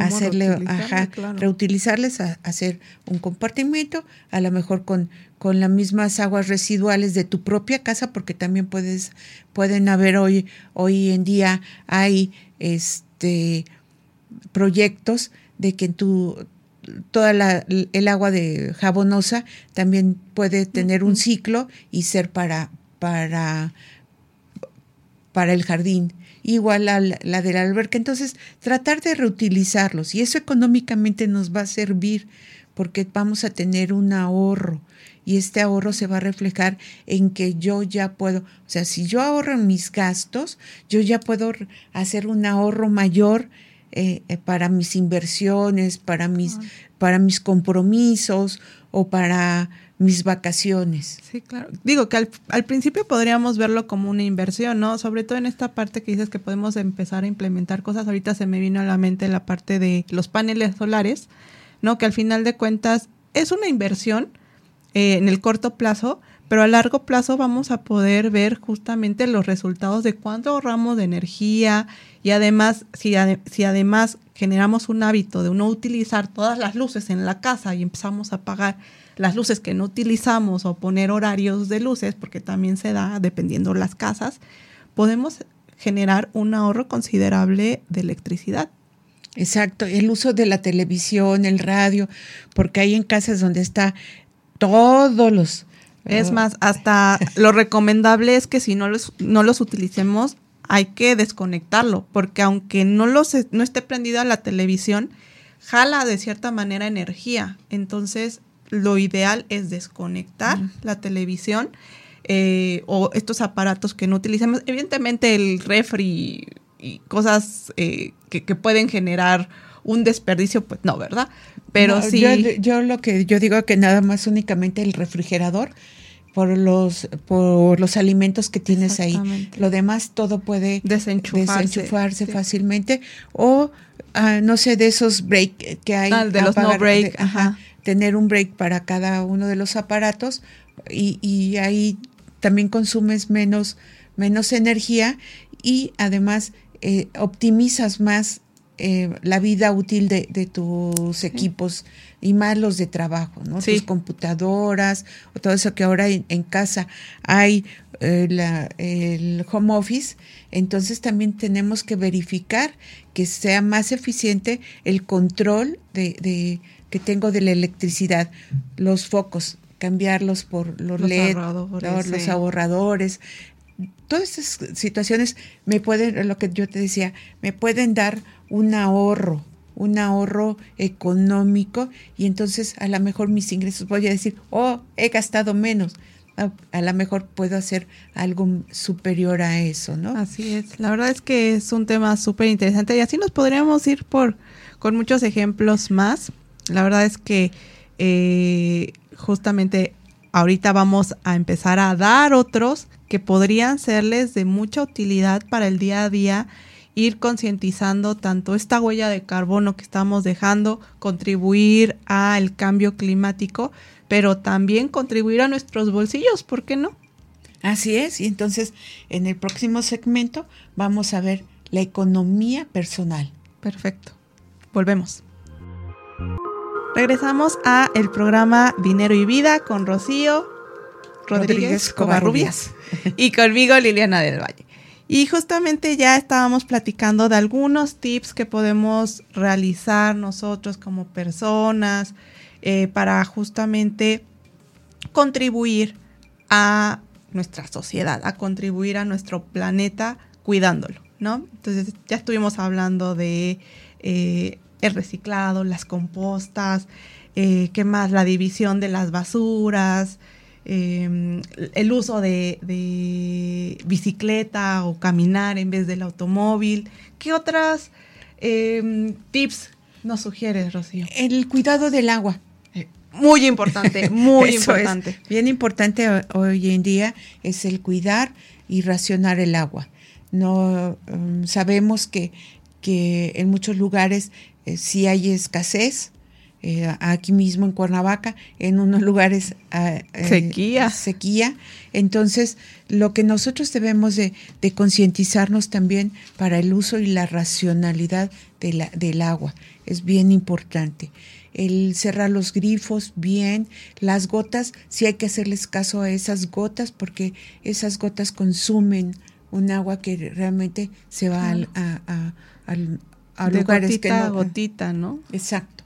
hacerle, ajá, reutilizarles, a, hacer un compartimento, a lo mejor con, con las mismas aguas residuales de tu propia casa, porque también puedes, pueden haber hoy, hoy en día hay este proyectos de que en tu toda la, el agua de jabonosa también puede tener un ciclo y ser para, para, para el jardín igual a la la alberca. Entonces, tratar de reutilizarlos y eso económicamente nos va a servir porque vamos a tener un ahorro y este ahorro se va a reflejar en que yo ya puedo, o sea, si yo ahorro en mis gastos, yo ya puedo hacer un ahorro mayor eh, eh, para mis inversiones, para mis, para mis compromisos o para mis vacaciones. Sí, claro. Digo que al, principio podríamos verlo como una inversión, ¿no? Sobre todo en esta parte que dices que podemos empezar a implementar cosas. Ahorita se me vino a la mente la parte de los paneles solares, ¿no? Que al final de cuentas es una inversión eh, en el corto plazo, pero a largo plazo vamos a poder ver justamente los resultados de cuánto ahorramos de energía y además, si, si además generamos un hábito de no utilizar todas las luces en la casa y empezamos a apagar las luces que no utilizamos o poner horarios de luces, porque también se da dependiendo las casas, podemos generar un ahorro considerable de electricidad. Exacto, el uso de la televisión, el radio, porque hay en casas donde está todos los... Es más, hasta lo recomendable es que si no los, no los utilicemos, hay que desconectarlo, porque aunque no, los, no esté prendida la televisión, jala de cierta manera energía. Entonces, lo ideal es desconectar la televisión eh, o estos aparatos que no utilizamos. Evidentemente el refri y cosas eh, que, pueden generar un desperdicio, pues no, ¿verdad? Pero sí. Yo, lo que yo digo que nada más únicamente el refrigerador por los por los alimentos que tienes ahí. Lo demás todo puede desenchufarse, fácilmente o ah, no sé de esos break que hay ah, de los no break, ajá tener un break para cada uno de los aparatos y, ahí también consumes menos, menos energía y además eh, optimizas más eh, la vida útil de, tus equipos y más los de trabajo, ¿no? Tus computadoras, o todo eso que ahora en, casa hay eh, la, el home office, entonces también tenemos que verificar que sea más eficiente el control de, que tengo de la electricidad, los focos, cambiarlos por los, LED, los ahorradores. Todas estas situaciones me pueden, lo que yo te decía, me pueden dar un ahorro, un ahorro económico y entonces a lo mejor mis ingresos voy a decir, oh, he gastado menos. A, lo mejor puedo hacer algo superior a eso, ¿no? Así es. La verdad es que es un tema súper interesante y así nos podríamos ir por con muchos ejemplos más. La verdad es que eh, justamente ahorita vamos a empezar a dar otros que podrían serles de mucha utilidad para el día a día, ir concientizando tanto esta huella de carbono que estamos dejando, contribuir al cambio climático, pero también contribuir a nuestros bolsillos, ¿por qué no? Así es, y entonces en el próximo segmento vamos a ver la economía personal. Perfecto. Volvemos. Regresamos a el programa Dinero y Vida con Rocío Rodríguez, Covarrubias y conmigo Liliana del Valle. Y justamente ya estábamos platicando de algunos tips que podemos realizar nosotros como personas eh, para justamente contribuir a nuestra sociedad, a contribuir a nuestro planeta cuidándolo, ¿no? Entonces ya estuvimos hablando de eh, el reciclado, las compostas, eh, ¿qué más? La división de las basuras, em, el uso de, bicicleta o caminar en vez del automóvil. ¿Qué otras em, tips nos sugieres, Rocío? El cuidado del agua. Eh, muy importante, muy importante. bien importante hoy en día es el cuidar y racionar el agua. no um, sabemos que, que en muchos lugares eh, sí hay escasez. Eh, aquí mismo en Cuernavaca, en unos lugares ah, eh, sequía. sequía. Entonces, lo que nosotros debemos de, de concientizarnos también para el uso y la racionalidad de la, del agua es bien importante. El cerrar los grifos bien, las gotas, sí hay que hacerles caso a esas gotas porque esas gotas consumen un agua que realmente se va al, a, a, al- a lugares gotita que a no. gotita, ¿no? Exacto.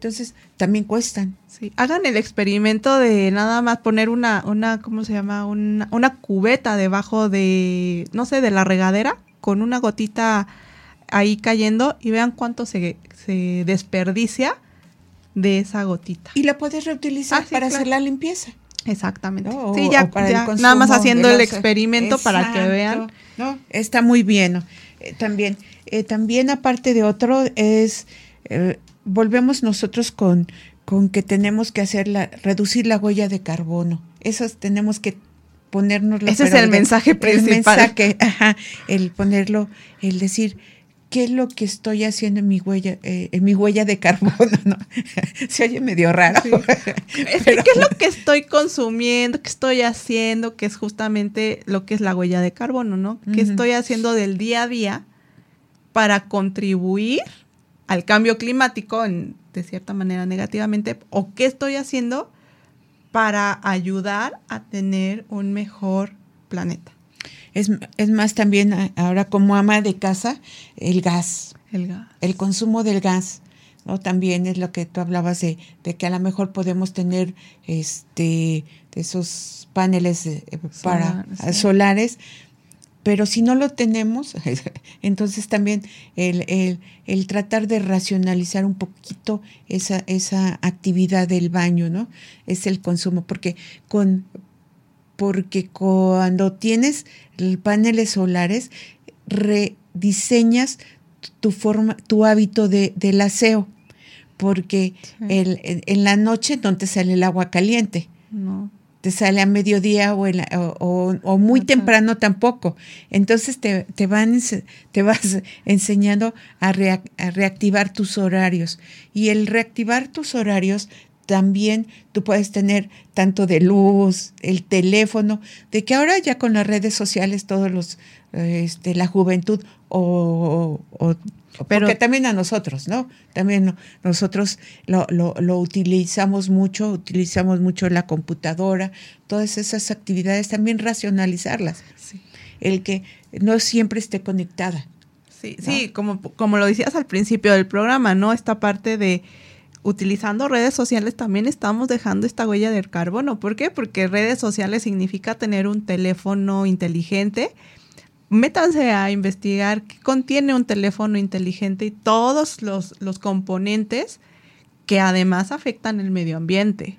Entonces, también cuestan. Sí. Hagan el experimento de nada más poner una, una ¿cómo se llama? Una, una cubeta debajo de, no sé, de la regadera, con una gotita ahí cayendo y vean cuánto se, se desperdicia de esa gotita. Y la puedes reutilizar Ah, sí, para claro. hacer la limpieza. Exactamente. ¿no? O- sí, ya, ya nada más haciendo el experimento para que vean. ¿no? Está muy bien. ¿no? Eh, también, eh, también aparte de otro, es eh, volvemos nosotros con, con que tenemos que hacer la, reducir la huella de carbono. Eso es- tenemos que ponernos Ese es el mensaje principal. El mensaje, ajá, el ponerlo, el decir qué es lo que estoy haciendo en mi huella, eh, en mi huella de carbono, ¿no? Se oye medio raro. Sí. ¿Qué es lo que estoy consumiendo? ¿Qué estoy haciendo? Que es justamente lo que es la huella de carbono, ¿no? ¿Qué estoy haciendo del día a día para contribuir al cambio climático en- de cierta manera negativamente? ¿O qué estoy haciendo para ayudar a tener un mejor planeta? Es, es más también ahora como ama de casa, el gas, El gas. el consumo del gas, ¿no? También es lo que tú hablabas de, de que a lo mejor podemos tener este esos paneles eh, para Solar, sí. solares, pero si no lo tenemos, entonces también el, el- el tratar de racionalizar un poquito esa, esa actividad del baño, ¿no? Es el consumo, porque con porque cuando tienes el- paneles solares, rediseñas tu forma, tu hábito de, del aseo, porque Sí. el- en, en la noche no te sale el agua caliente, No. Te sale a mediodía o, en la- o, muy Ajá. temprano tampoco. Entonces te, te, van, te vas enseñando a, rea- a reactivar tus horarios. Y el reactivar tus horarios también tú puedes tener tanto de luz, el teléfono, de que ahora ya con las redes sociales todos los, este, la juventud o- Pero- porque también a nosotros, ¿no? También no- nosotros lo, lo- lo utilizamos mucho, utilizamos mucho la computadora, todas esas actividades, también racionalizarlas, Sí. el que no siempre esté conectada. Sí, ¿no? sí, como, como lo decías al principio del programa, ¿no? Esta parte de utilizando redes sociales también estamos dejando esta huella del carbono. ¿Por qué? Porque redes sociales significa tener un teléfono inteligente. Métanse a investigar qué contiene un teléfono inteligente y todos los, los componentes que además afectan el medio ambiente.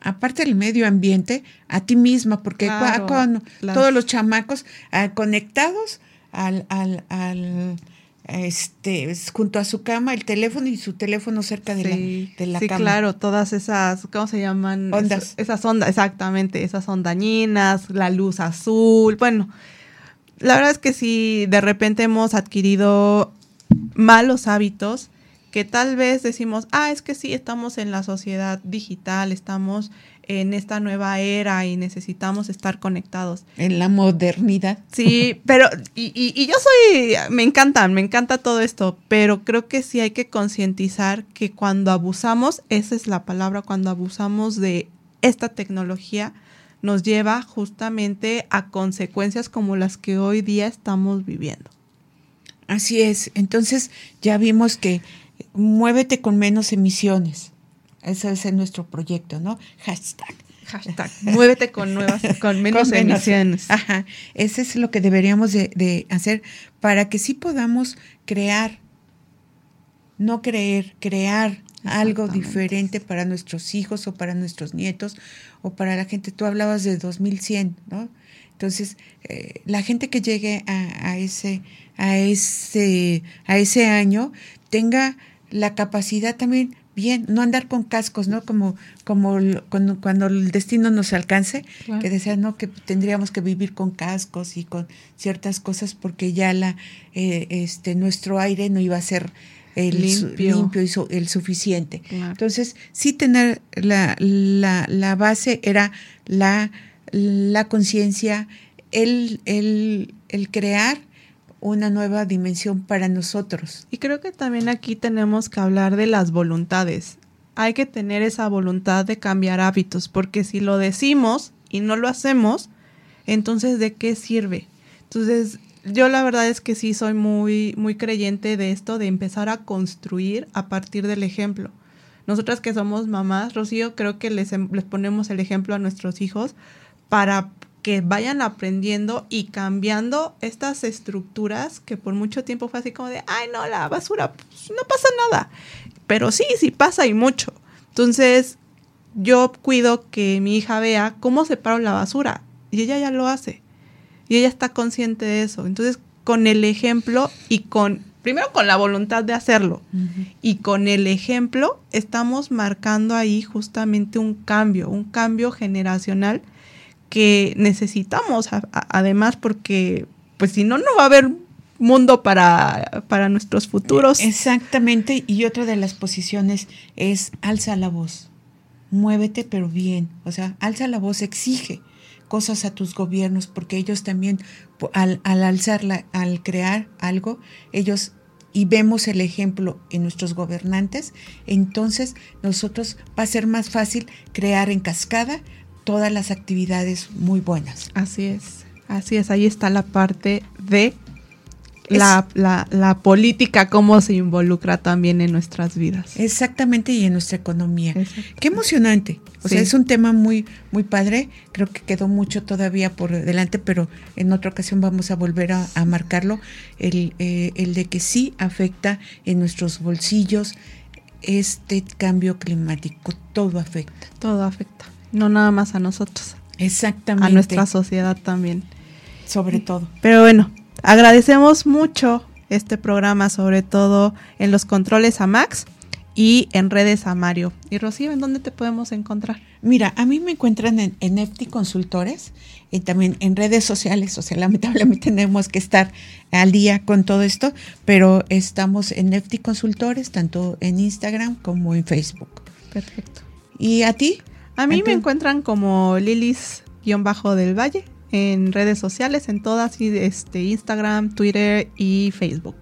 Aparte del medio ambiente, a ti misma, porque Claro, las- todos los chamacos ah, conectados al, al, al, este, junto a su cama, el teléfono y su teléfono cerca de Sí, la, de la sí, cama. claro, todas esas, ¿cómo se llaman? Ondas. Esas, esas ondas, exactamente, esas ondañinas, la luz azul, bueno, la verdad es que sí, de repente hemos adquirido malos hábitos que tal vez decimos, ah, es que sí, estamos en la sociedad digital, estamos en esta nueva era y necesitamos estar conectados. En la modernidad. Sí, pero, y, y- y yo soy, me encantan, me encanta todo esto, pero creo que sí hay que concientizar que cuando abusamos, esa es la palabra, cuando abusamos de esta tecnología, nos lleva justamente a consecuencias como las que hoy día estamos viviendo. Así es. Entonces ya vimos que muévete con menos emisiones. Ese es nuestro proyecto, ¿no? Hashtag. Hashtag, muévete con nuevas, con menos Con menos. emisiones. Ajá. Ese es lo que deberíamos de, de hacer para que sí podamos crear, no creer, crear algo diferente para nuestros hijos o para nuestros nietos o para la gente. Tú hablabas de 2100, ¿no? Entonces, eh, la gente que llegue a, a ese, a, ese, a ese año tenga la capacidad también bien, no andar con cascos, ¿no? Como, como cuando, cuando el destino nos alcance, que decían, ¿no? Que tendríamos que vivir con cascos y con ciertas cosas porque ya la, eh, este, nuestro aire no iba a ser el limpio, y el suficiente. Entonces, sí tener la, la, la base era la, la conciencia, el, el, el crear una nueva dimensión para nosotros. Y creo que también aquí tenemos que hablar de las voluntades. Hay que tener esa voluntad de cambiar hábitos, porque si lo decimos y no lo hacemos, entonces ¿de qué sirve? Entonces, yo la verdad es que sí soy muy muy creyente de esto de empezar a construir a partir del ejemplo. Nosotras que somos mamás, Rocío, creo que les, les ponemos el ejemplo a nuestros hijos para que vayan aprendiendo y cambiando estas estructuras que por mucho tiempo fue así como de, ay, no, la basura, pues, no pasa nada. Pero sí, sí pasa y mucho. Entonces, yo cuido que mi hija vea cómo separo la basura y ella ya lo hace. Y ella está consciente de eso. Entonces, con el ejemplo y con, primero con la voluntad de hacerlo. Y con el ejemplo, estamos marcando ahí justamente un cambio, un cambio generacional que necesitamos. Además porque pues si no no va a haber mundo para, para nuestros futuros. Exactamente, y otra de las posiciones es alza la voz, muévete pero bien, o sea, alza la voz, exige cosas a tus gobiernos, porque ellos también, al, al alzarla, al crear algo, ellos y vemos el ejemplo en nuestros gobernantes, entonces nosotros va a ser más fácil crear en cascada todas las actividades muy buenas. Así es, así es, ahí está la parte de la, la, política, cómo se involucra también en nuestras vidas. Exactamente, y en nuestra economía. Qué emocionante. O sea, es un tema muy, muy padre. Creo que quedó mucho todavía por delante, pero en otra ocasión vamos a volver a, marcarlo. El, eh, el de que sí afecta en nuestros bolsillos este cambio climático. Todo afecta. Todo afecta no nada más a nosotros. Exactamente. A nuestra sociedad también. Sobre todo. Pero bueno, agradecemos mucho este programa, sobre todo en los controles a Max y en redes a Mario. Y Rocío, ¿en dónde te podemos encontrar? Mira, a mí me encuentran en, en Consultores y también en redes sociales. O sea, lamentablemente tenemos que estar al día con todo esto, pero estamos en Nefti Consultores, tanto en Instagram como en Facebook. Perfecto. ¿Y a ti? A mí me encuentran como Lilis-del Valle en redes sociales, en todas, este, Instagram, Twitter y Facebook.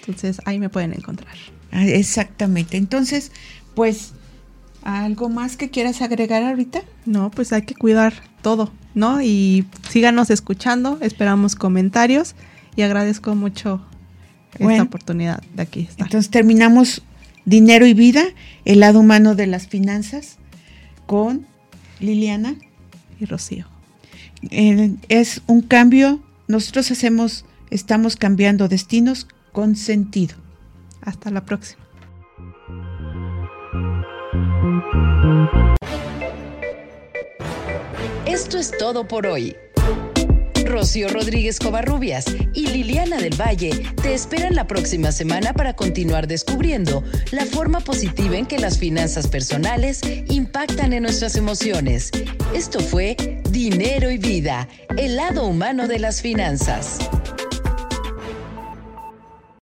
Entonces ahí me pueden encontrar. Ah, exactamente. Entonces, pues, ¿algo más que quieras agregar ahorita? No, pues hay que cuidar todo, ¿no? Y síganos escuchando, esperamos comentarios y agradezco mucho esta oportunidad de aquí estar. Entonces terminamos Dinero y Vida, el lado humano de las finanzas con Liliana y Rocío. Es un cambio, nosotros hacemos, estamos cambiando destinos con sentido. Hasta la próxima. Esto es todo por hoy. Rocío Rodríguez Covarrubias y Liliana del Valle te esperan la próxima semana para continuar descubriendo la forma positiva en que las finanzas personales impactan en nuestras emociones. Esto fue Dinero y Vida, el lado humano de las finanzas.